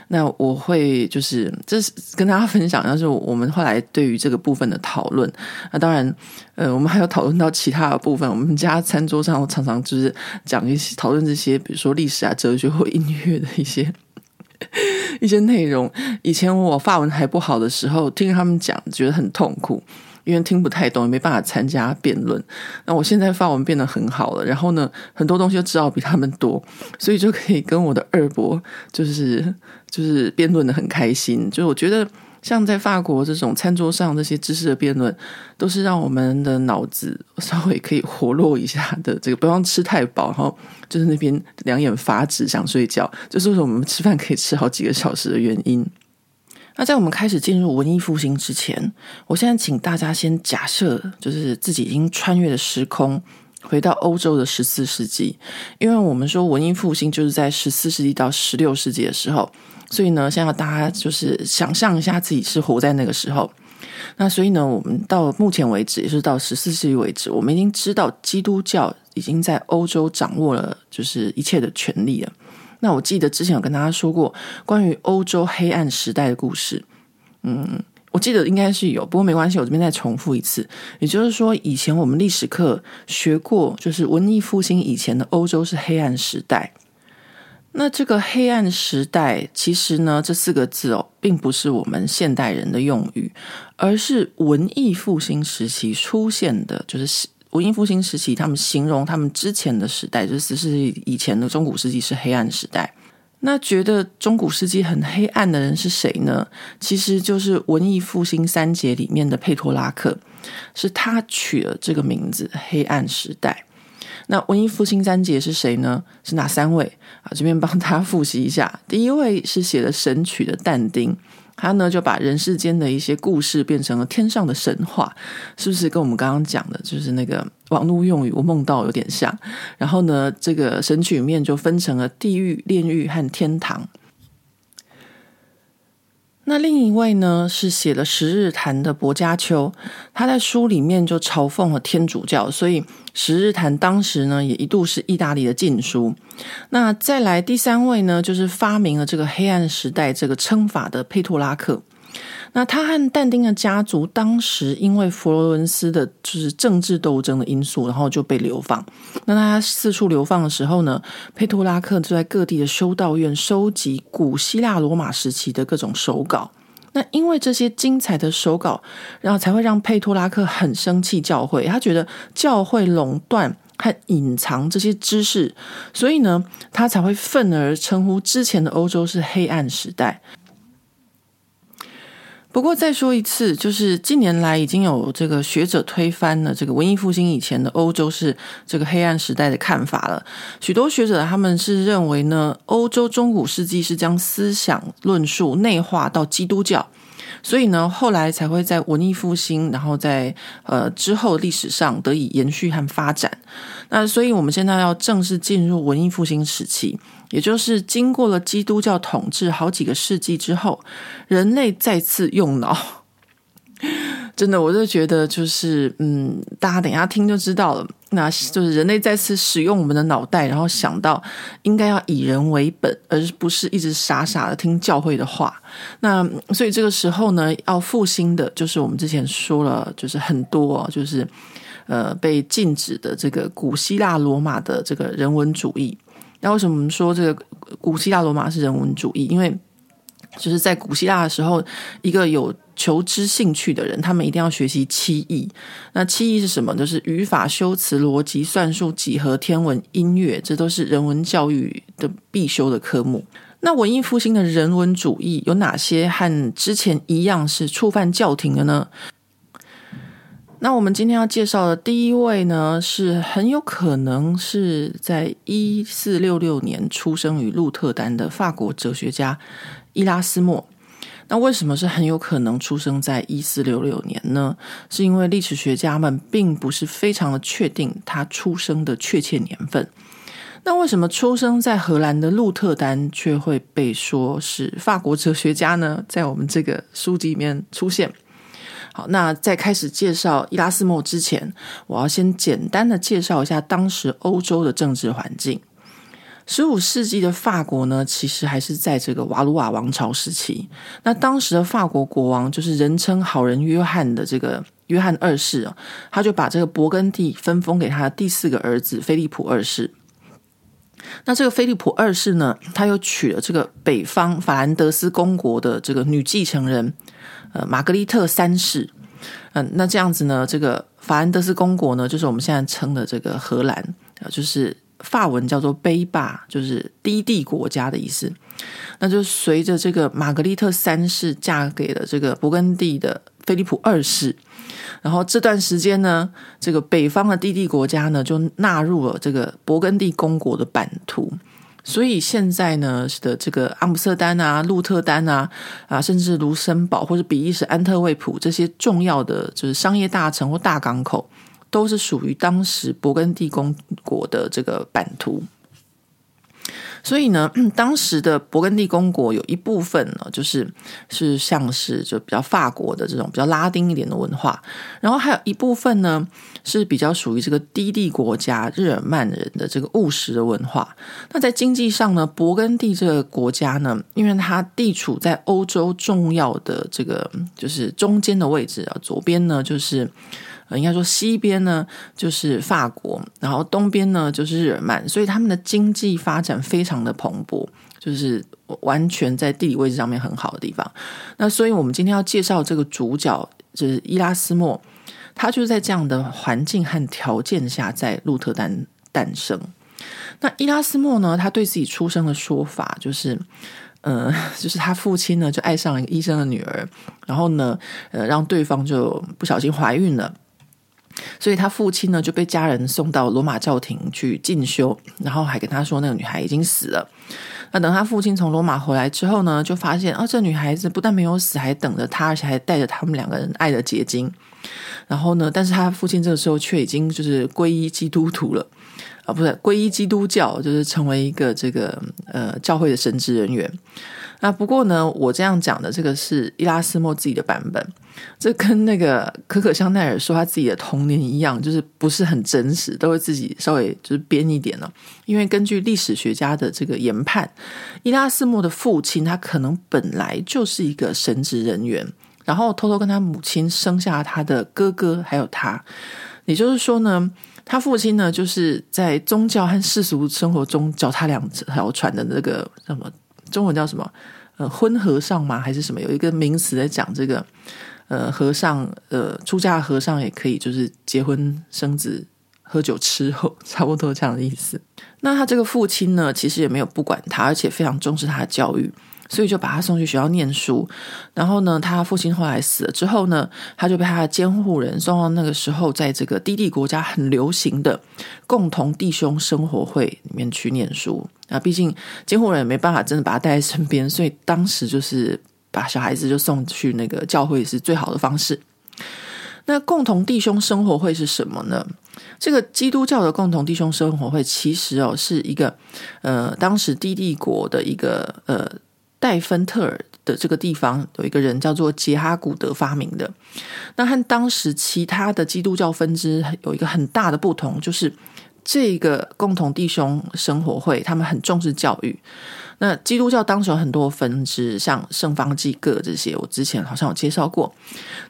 那我会就是这是跟大家分享，但是我们后来对于这个部分的讨论。那当然，呃，我们还有讨论到其他的部分。我们家餐桌上常常就是讲一些讨论这些，比如说历史啊、哲学或音乐的一些。(laughs) 一些内容，以前我发文还不好的时候，听他们讲觉得很痛苦，因为听不太懂，也没办法参加辩论。那我现在发文变得很好了，然后呢，很多东西都知道比他们多，所以就可以跟我的二伯就是就是辩论的很开心。就是我觉得。像在法国这种餐桌上这些知识的辩论，都是让我们的脑子 (laughs) 稍微可以活络一下的。这个不用吃太饱，然后就是那边两眼发直想睡觉，就是我们吃饭可以吃好几个小时的原因。那在我们开始进入文艺复兴之前，我现在请大家先假设，就是自己已经穿越了时空，回到欧洲的十四世纪，因为我们说文艺复兴就是在十四世纪到十六世纪的时候。所以呢，现在大家就是想象一下自己是活在那个时候。那所以呢，我们到目前为止，也是到十四世纪为止，我们已经知道基督教已经在欧洲掌握了就是一切的权利了。那我记得之前有跟大家说过关于欧洲黑暗时代的故事，嗯，我记得应该是有，不过没关系，我这边再重复一次。也就是说，以前我们历史课学过，就是文艺复兴以前的欧洲是黑暗时代。那这个黑暗时代，其实呢，这四个字哦，并不是我们现代人的用语，而是文艺复兴时期出现的，就是文艺复兴时期，他们形容他们之前的时代，就是十世纪以前的中古世纪是黑暗时代。那觉得中古世纪很黑暗的人是谁呢？其实就是文艺复兴三杰里面的佩托拉克，是他取了这个名字“黑暗时代”。那文艺复兴三杰是谁呢？是哪三位啊？这边帮大家复习一下。第一位是写了《神曲》的但丁，他呢就把人世间的一些故事变成了天上的神话，是不是跟我们刚刚讲的，就是那个网络用语“我梦到”有点像？然后呢，这个《神曲》里面就分成了地狱、炼狱和天堂。那另一位呢，是写了《十日谈》的薄伽丘，他在书里面就嘲讽了天主教，所以《十日谈》当时呢也一度是意大利的禁书。那再来第三位呢，就是发明了这个黑暗时代这个称法的佩托拉克。那他和但丁的家族当时因为佛罗伦斯的就是政治斗争的因素，然后就被流放。那他四处流放的时候呢，佩托拉克就在各地的修道院收集古希腊罗马时期的各种手稿。那因为这些精彩的手稿，然后才会让佩托拉克很生气教会，他觉得教会垄断和隐藏这些知识，所以呢，他才会愤而称呼之前的欧洲是黑暗时代。不过再说一次，就是近年来已经有这个学者推翻了这个文艺复兴以前的欧洲是这个黑暗时代的看法了。许多学者他们是认为呢，欧洲中古世纪是将思想论述内化到基督教。所以呢，后来才会在文艺复兴，然后在呃之后历史上得以延续和发展。那所以我们现在要正式进入文艺复兴时期，也就是经过了基督教统治好几个世纪之后，人类再次用脑。(laughs) 真的，我就觉得就是，嗯，大家等一下听就知道了。那就是人类再次使用我们的脑袋，然后想到应该要以人为本，而不是一直傻傻的听教会的话。那所以这个时候呢，要复兴的就是我们之前说了，就是很多，就是呃被禁止的这个古希腊罗马的这个人文主义。那为什么我们说这个古希腊罗马是人文主义？因为就是在古希腊的时候，一个有求知兴趣的人，他们一定要学习七艺。那七艺是什么？就是语法、修辞、逻辑、算术、几何、天文、音乐，这都是人文教育的必修的科目。那文艺复兴的人文主义有哪些和之前一样是触犯教廷的呢？那我们今天要介绍的第一位呢，是很有可能是在一四六六年出生于鹿特丹的法国哲学家伊拉斯谟。那为什么是很有可能出生在一四六六年呢？是因为历史学家们并不是非常的确定他出生的确切年份。那为什么出生在荷兰的鹿特丹却会被说是法国哲学家呢？在我们这个书籍里面出现。好，那在开始介绍伊拉斯谟之前，我要先简单的介绍一下当时欧洲的政治环境。十五世纪的法国呢，其实还是在这个瓦鲁瓦王朝时期。那当时的法国国王就是人称好人约翰的这个约翰二世啊，他就把这个勃艮第分封给他的第四个儿子菲利普二世。那这个菲利普二世呢，他又娶了这个北方法兰德斯公国的这个女继承人，呃，玛格丽特三世。嗯，那这样子呢，这个法兰德斯公国呢，就是我们现在称的这个荷兰，就是。法文叫做卑霸，就是低地国家的意思。那就随着这个玛格丽特三世嫁给了这个勃艮第的菲利普二世，然后这段时间呢，这个北方的低地国家呢就纳入了这个勃艮第公国的版图。所以现在呢的这个阿姆斯特丹啊、鹿特丹啊啊，甚至卢森堡或者比利时安特卫普这些重要的就是商业大城或大港口。都是属于当时勃艮第公国的这个版图，所以呢，(clears throat) 当时的勃艮第公国有一部分呢，就是是像是就比较法国的这种比较拉丁一点的文化，然后还有一部分呢是比较属于这个低地国家日耳曼人的这个务实的文化。那在经济上呢，勃艮第这个国家呢，因为它地处在欧洲重要的这个就是中间的位置啊，左边呢就是。应该说西边呢就是法国，然后东边呢就是日耳曼，所以他们的经济发展非常的蓬勃，就是完全在地理位置上面很好的地方。那所以我们今天要介绍这个主角就是伊拉斯莫，他就是在这样的环境和条件下在鹿特丹诞生。那伊拉斯莫呢，他对自己出生的说法就是，呃，就是他父亲呢就爱上了一个医生的女儿，然后呢，呃，让对方就不小心怀孕了。所以他父亲呢就被家人送到罗马教廷去进修，然后还跟他说那个女孩已经死了。那等他父亲从罗马回来之后呢，就发现啊，这女孩子不但没有死，还等着他，而且还带着他们两个人爱的结晶。然后呢，但是他父亲这个时候却已经就是皈依基督徒了啊，不是皈依基督教，就是成为一个这个呃教会的神职人员。那不过呢，我这样讲的这个是伊拉斯莫自己的版本，这跟那个可可香奈尔说他自己的童年一样，就是不是很真实，都会自己稍微就是编一点了。因为根据历史学家的这个研判，伊拉斯莫的父亲他可能本来就是一个神职人员，然后偷偷跟他母亲生下他的哥哥，还有他。也就是说呢，他父亲呢就是在宗教和世俗生活中脚踏两条船的那个什么。中文叫什么？呃，婚和尚吗？还是什么？有一个名词在讲这个。呃，和尚，呃，出家和尚也可以，就是结婚生子、喝酒吃肉，差不多这样的意思。那他这个父亲呢，其实也没有不管他，而且非常重视他的教育。所以就把他送去学校念书，然后呢，他父亲后来死了之后呢，他就被他的监护人送到那个时候在这个低地国家很流行的共同弟兄生活会里面去念书啊。毕竟监护人也没办法真的把他带在身边，所以当时就是把小孩子就送去那个教会是最好的方式。那共同弟兄生活会是什么呢？这个基督教的共同弟兄生活会其实哦是一个呃当时低地国的一个呃。戴芬特尔的这个地方有一个人叫做杰哈古德发明的，那和当时其他的基督教分支有一个很大的不同，就是这个共同弟兄生活会，他们很重视教育。那基督教当时有很多分支，像圣方济各这些，我之前好像有介绍过。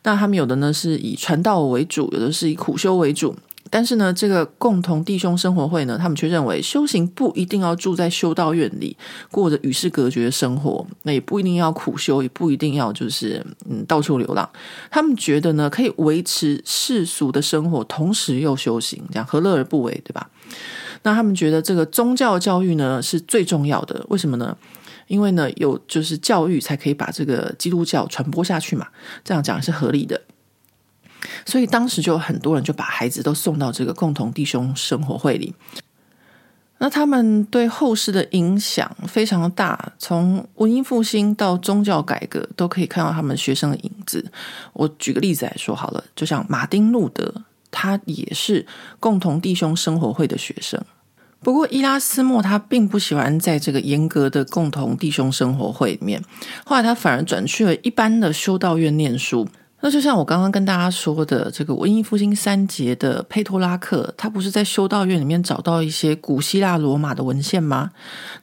那他们有的呢是以传道为主，有的是以苦修为主。但是呢，这个共同弟兄生活会呢，他们却认为修行不一定要住在修道院里，过着与世隔绝的生活，那也不一定要苦修，也不一定要就是嗯到处流浪。他们觉得呢，可以维持世俗的生活，同时又修行，这样何乐而不为，对吧？那他们觉得这个宗教教育呢是最重要的，为什么呢？因为呢，有就是教育才可以把这个基督教传播下去嘛，这样讲是合理的。所以当时就有很多人就把孩子都送到这个共同弟兄生活会里，那他们对后世的影响非常的大，从文艺复兴到宗教改革都可以看到他们学生的影子。我举个例子来说好了，就像马丁路德，他也是共同弟兄生活会的学生。不过伊拉斯莫他并不喜欢在这个严格的共同弟兄生活会里面，后来他反而转去了一般的修道院念书。那就像我刚刚跟大家说的，这个文艺复兴三杰的佩托拉克，他不是在修道院里面找到一些古希腊罗马的文献吗？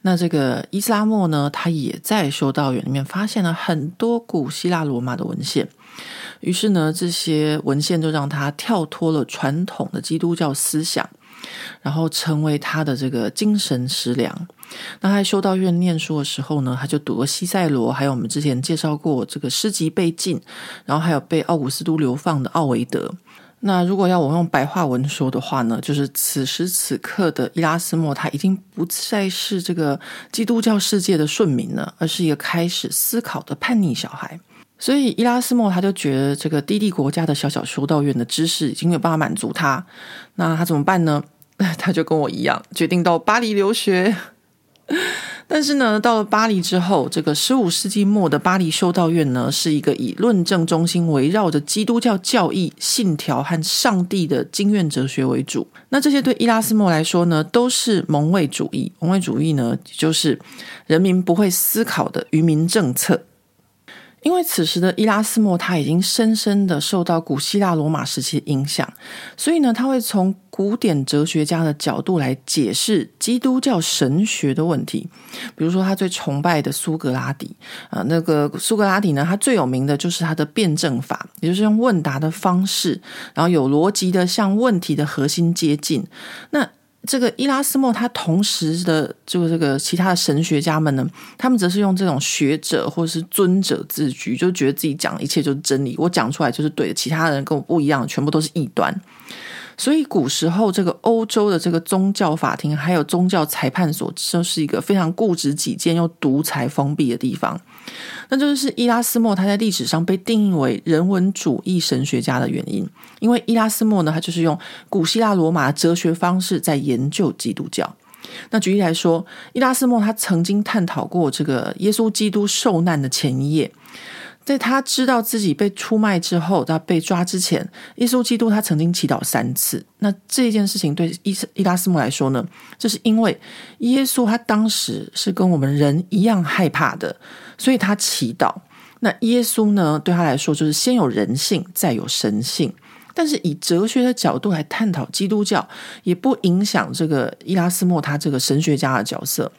那这个伊斯拉莫呢，他也在修道院里面发现了很多古希腊罗马的文献。于是呢，这些文献就让他跳脱了传统的基督教思想。然后成为他的这个精神食粮。那他在修道院念书的时候呢，他就读了西塞罗，还有我们之前介绍过这个诗集被禁，然后还有被奥古斯都流放的奥维德。那如果要我用白话文说的话呢，就是此时此刻的伊拉斯莫，他已经不再是这个基督教世界的顺民了，而是一个开始思考的叛逆小孩。所以伊拉斯莫他就觉得这个低地国家的小小修道院的知识已经没有办法满足他，那他怎么办呢？(laughs) 他就跟我一样，决定到巴黎留学。(laughs) 但是呢，到了巴黎之后，这个十五世纪末的巴黎修道院呢，是一个以论证中心围绕着基督教教义、信条和上帝的经验哲学为主。那这些对伊拉斯莫来说呢，都是蒙昧主义。蒙昧主义呢，就是人民不会思考的愚民政策。因为此时的伊拉斯莫他已经深深的受到古希腊罗马时期影响，所以呢，他会从古典哲学家的角度来解释基督教神学的问题。比如说，他最崇拜的苏格拉底啊，那个苏格拉底呢，他最有名的就是他的辩证法，也就是用问答的方式，然后有逻辑的向问题的核心接近。那这个伊拉斯莫，他同时的就这个其他的神学家们呢，他们则是用这种学者或者是尊者自居，就觉得自己讲的一切就是真理，我讲出来就是对的，其他人跟我不一样，全部都是异端。所以古时候这个欧洲的这个宗教法庭还有宗教裁判所，就是一个非常固执己见又独裁封闭的地方。那就是伊拉斯莫他在历史上被定义为人文主义神学家的原因，因为伊拉斯莫呢，他就是用古希腊罗马的哲学方式在研究基督教。那举例来说，伊拉斯莫他曾经探讨过这个耶稣基督受难的前一夜。在他知道自己被出卖之后，在被抓之前，耶稣基督他曾经祈祷三次。那这件事情对伊伊拉斯莫来说呢，就是因为耶稣他当时是跟我们人一样害怕的，所以他祈祷。那耶稣呢，对他来说就是先有人性，再有神性。但是以哲学的角度来探讨基督教，也不影响这个伊拉斯莫他这个神学家的角色。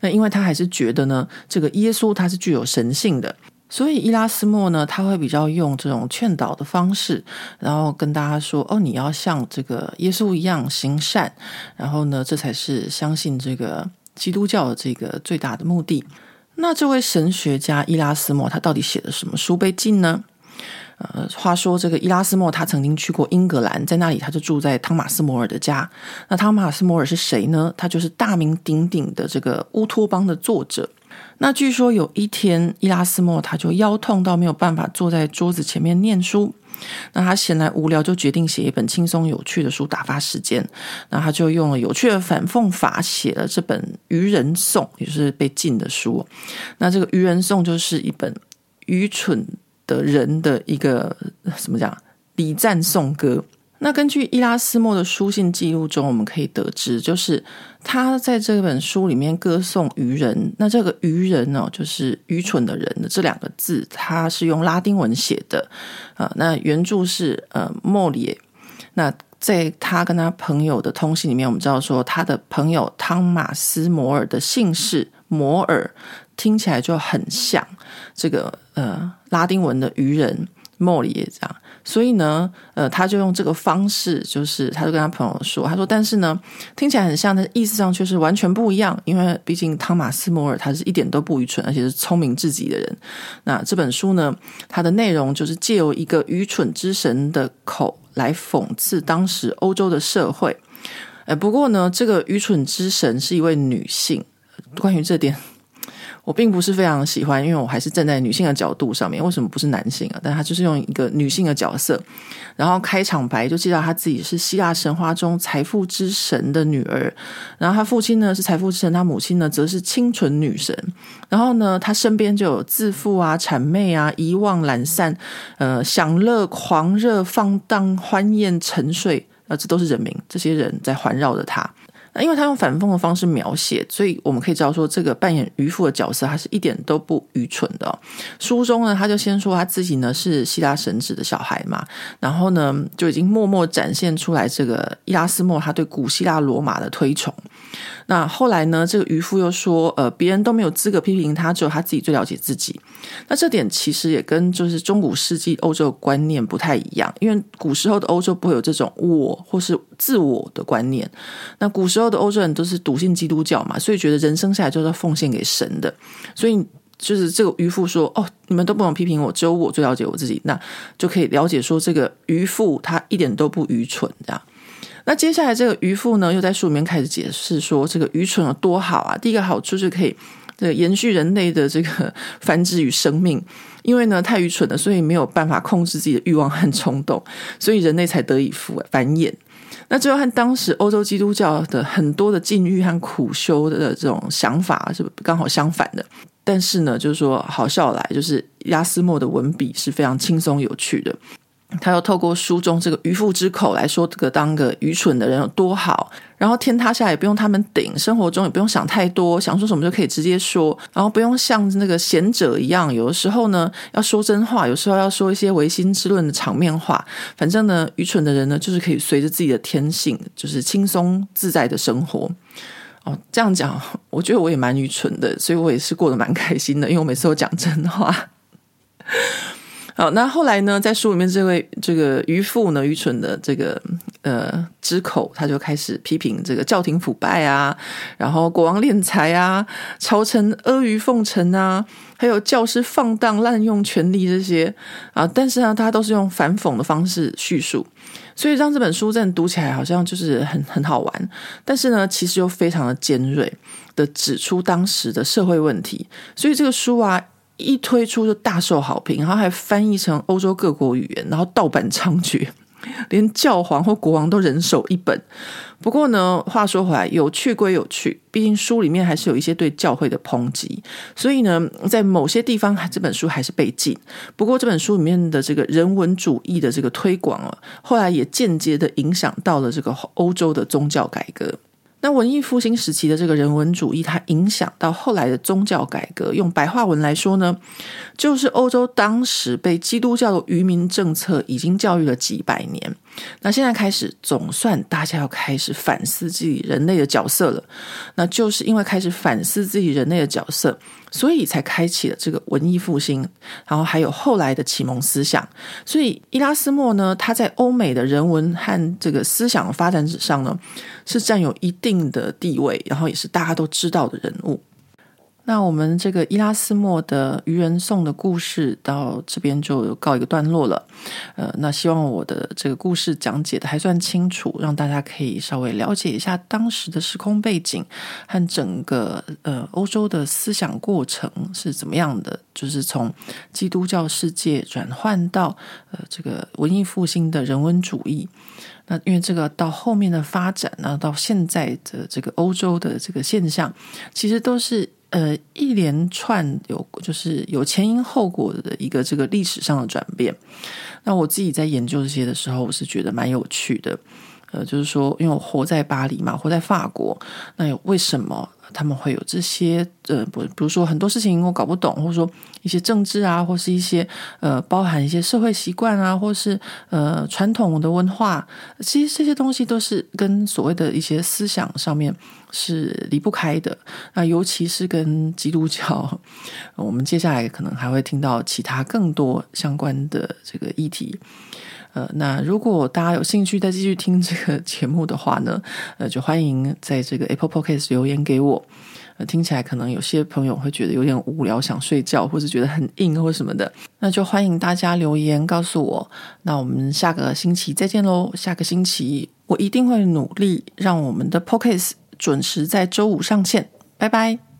那因为他还是觉得呢，这个耶稣他是具有神性的。所以伊拉斯莫呢，他会比较用这种劝导的方式，然后跟大家说：“哦，你要像这个耶稣一样行善，然后呢，这才是相信这个基督教的这个最大的目的。”那这位神学家伊拉斯莫，他到底写了什么书被禁呢？呃，话说这个伊拉斯莫他曾经去过英格兰，在那里他就住在汤马斯摩尔的家。那汤马斯摩尔是谁呢？他就是大名鼎鼎的这个乌托邦的作者。那据说有一天，伊拉斯莫他就腰痛到没有办法坐在桌子前面念书。那他闲来无聊，就决定写一本轻松有趣的书打发时间。那他就用了有趣的反讽法写了这本《愚人颂》，也是被禁的书。那这个《愚人颂》就是一本愚蠢的人的一个怎么讲礼赞颂歌。那根据伊拉斯莫的书信记录中，我们可以得知，就是他在这本书里面歌颂愚人。那这个愚人呢，就是愚蠢的人的这两个字，他是用拉丁文写的啊。那原著是呃莫里耶。那在他跟他朋友的通信里面，我们知道说，他的朋友汤马斯摩尔的姓氏摩尔，听起来就很像这个呃拉丁文的愚人莫里耶这样。所以呢，呃，他就用这个方式，就是他就跟他朋友说，他说，但是呢，听起来很像，但意思上却是完全不一样，因为毕竟汤马斯摩尔他是一点都不愚蠢，而且是聪明至极的人。那这本书呢，它的内容就是借由一个愚蠢之神的口来讽刺当时欧洲的社会。哎，不过呢，这个愚蠢之神是一位女性，关于这点。我并不是非常喜欢，因为我还是站在女性的角度上面。为什么不是男性啊？但他就是用一个女性的角色，然后开场白就介绍他自己是希腊神话中财富之神的女儿，然后他父亲呢是财富之神，他母亲呢则是清纯女神。然后呢，他身边就有自负啊、谄媚啊、遗忘、懒散、呃、享乐、狂热、放荡、欢宴、沉睡啊，这都是人名。这些人在环绕着他。那因为他用反讽的方式描写，所以我们可以知道说，这个扮演渔夫的角色，他是一点都不愚蠢的。书中呢，他就先说他自己呢是希腊神祇的小孩嘛，然后呢就已经默默展现出来这个伊拉斯谟他对古希腊罗马的推崇。那后来呢，这个渔夫又说，呃，别人都没有资格批评他，只有他自己最了解自己。那这点其实也跟就是中古世纪欧洲的观念不太一样，因为古时候的欧洲不会有这种我或是自我的观念。那古时候所有的欧洲人都是笃信基督教嘛，所以觉得人生下来就是要奉献给神的。所以就是这个渔夫说：“哦，你们都不能批评我，只有我最了解我自己。”那就可以了解说，这个渔夫他一点都不愚蠢，这样。那接下来这个渔夫呢，又在书里面开始解释说，这个愚蠢有多好啊！第一个好处是可以这个延续人类的这个繁殖与生命，因为呢太愚蠢了，所以没有办法控制自己的欲望和冲动，所以人类才得以繁衍。那最后和当时欧洲基督教的很多的禁欲和苦修的这种想法是刚好相反的。但是呢，就是说好笑来，就是亚斯莫的文笔是非常轻松有趣的。他又透过书中这个渔夫之口来说，这个当个愚蠢的人有多好，然后天塌下来也不用他们顶，生活中也不用想太多，想说什么就可以直接说，然后不用像那个贤者一样，有的时候呢要说真话，有时候要说一些违心之论的场面话。反正呢，愚蠢的人呢，就是可以随着自己的天性，就是轻松自在的生活。哦，这样讲，我觉得我也蛮愚蠢的，所以我也是过得蛮开心的，因为我每次都讲真话。好，那后来呢，在书里面，这位这个渔夫呢，愚蠢的这个呃之口，他就开始批评这个教廷腐败啊，然后国王敛财啊，朝臣阿谀奉承啊，还有教师放荡滥用权力这些啊，但是呢，他都是用反讽的方式叙述，所以让这本书真的读起来好像就是很很好玩，但是呢，其实又非常的尖锐的指出当时的社会问题，所以这个书啊。一推出就大受好评，然后还翻译成欧洲各国语言，然后盗版猖獗，(laughs) 连教皇或国王都人手一本。不过呢，话说回来，有趣归有趣，毕竟书里面还是有一些对教会的抨击，所以呢，在某些地方这本书还是被禁。不过这本书里面的这个人文主义的这个推广啊，后来也间接的影响到了这个欧洲的宗教改革。那文艺复兴时期的这个人文主义，它影响到后来的宗教改革。用白话文来说呢，就是欧洲当时被基督教的愚民政策已经教育了几百年。那现在开始，总算大家要开始反思自己人类的角色了。那就是因为开始反思自己人类的角色，所以才开启了这个文艺复兴，然后还有后来的启蒙思想。所以伊拉斯谟呢，他在欧美的人文和这个思想发展史上呢，是占有一定的地位，然后也是大家都知道的人物。那我们这个伊拉斯谟的《愚人颂》的故事到这边就告一个段落了。呃，那希望我的这个故事讲解的还算清楚，让大家可以稍微了解一下当时的时空背景和整个呃欧洲的思想过程是怎么样的，就是从基督教世界转换到呃这个文艺复兴的人文主义。那因为这个到后面的发展呢，到现在的这个欧洲的这个现象，其实都是。呃，一连串有就是有前因后果的一个这个历史上的转变。那我自己在研究这些的时候，我是觉得蛮有趣的。呃，就是说，因为我活在巴黎嘛，活在法国，那有为什么？他们会有这些呃，不，比如说很多事情我搞不懂，或者说一些政治啊，或是一些呃，包含一些社会习惯啊，或是呃传统的文化，其实这些东西都是跟所谓的一些思想上面是离不开的。那尤其是跟基督教，我们接下来可能还会听到其他更多相关的这个议题。呃，那如果大家有兴趣再继续听这个节目的话呢，呃，就欢迎在这个 Apple Podcast 留言给我。呃，听起来可能有些朋友会觉得有点无聊，想睡觉，或是觉得很硬或什么的，那就欢迎大家留言告诉我。那我们下个星期再见喽！下个星期我一定会努力让我们的 Podcast 准时在周五上线。拜拜。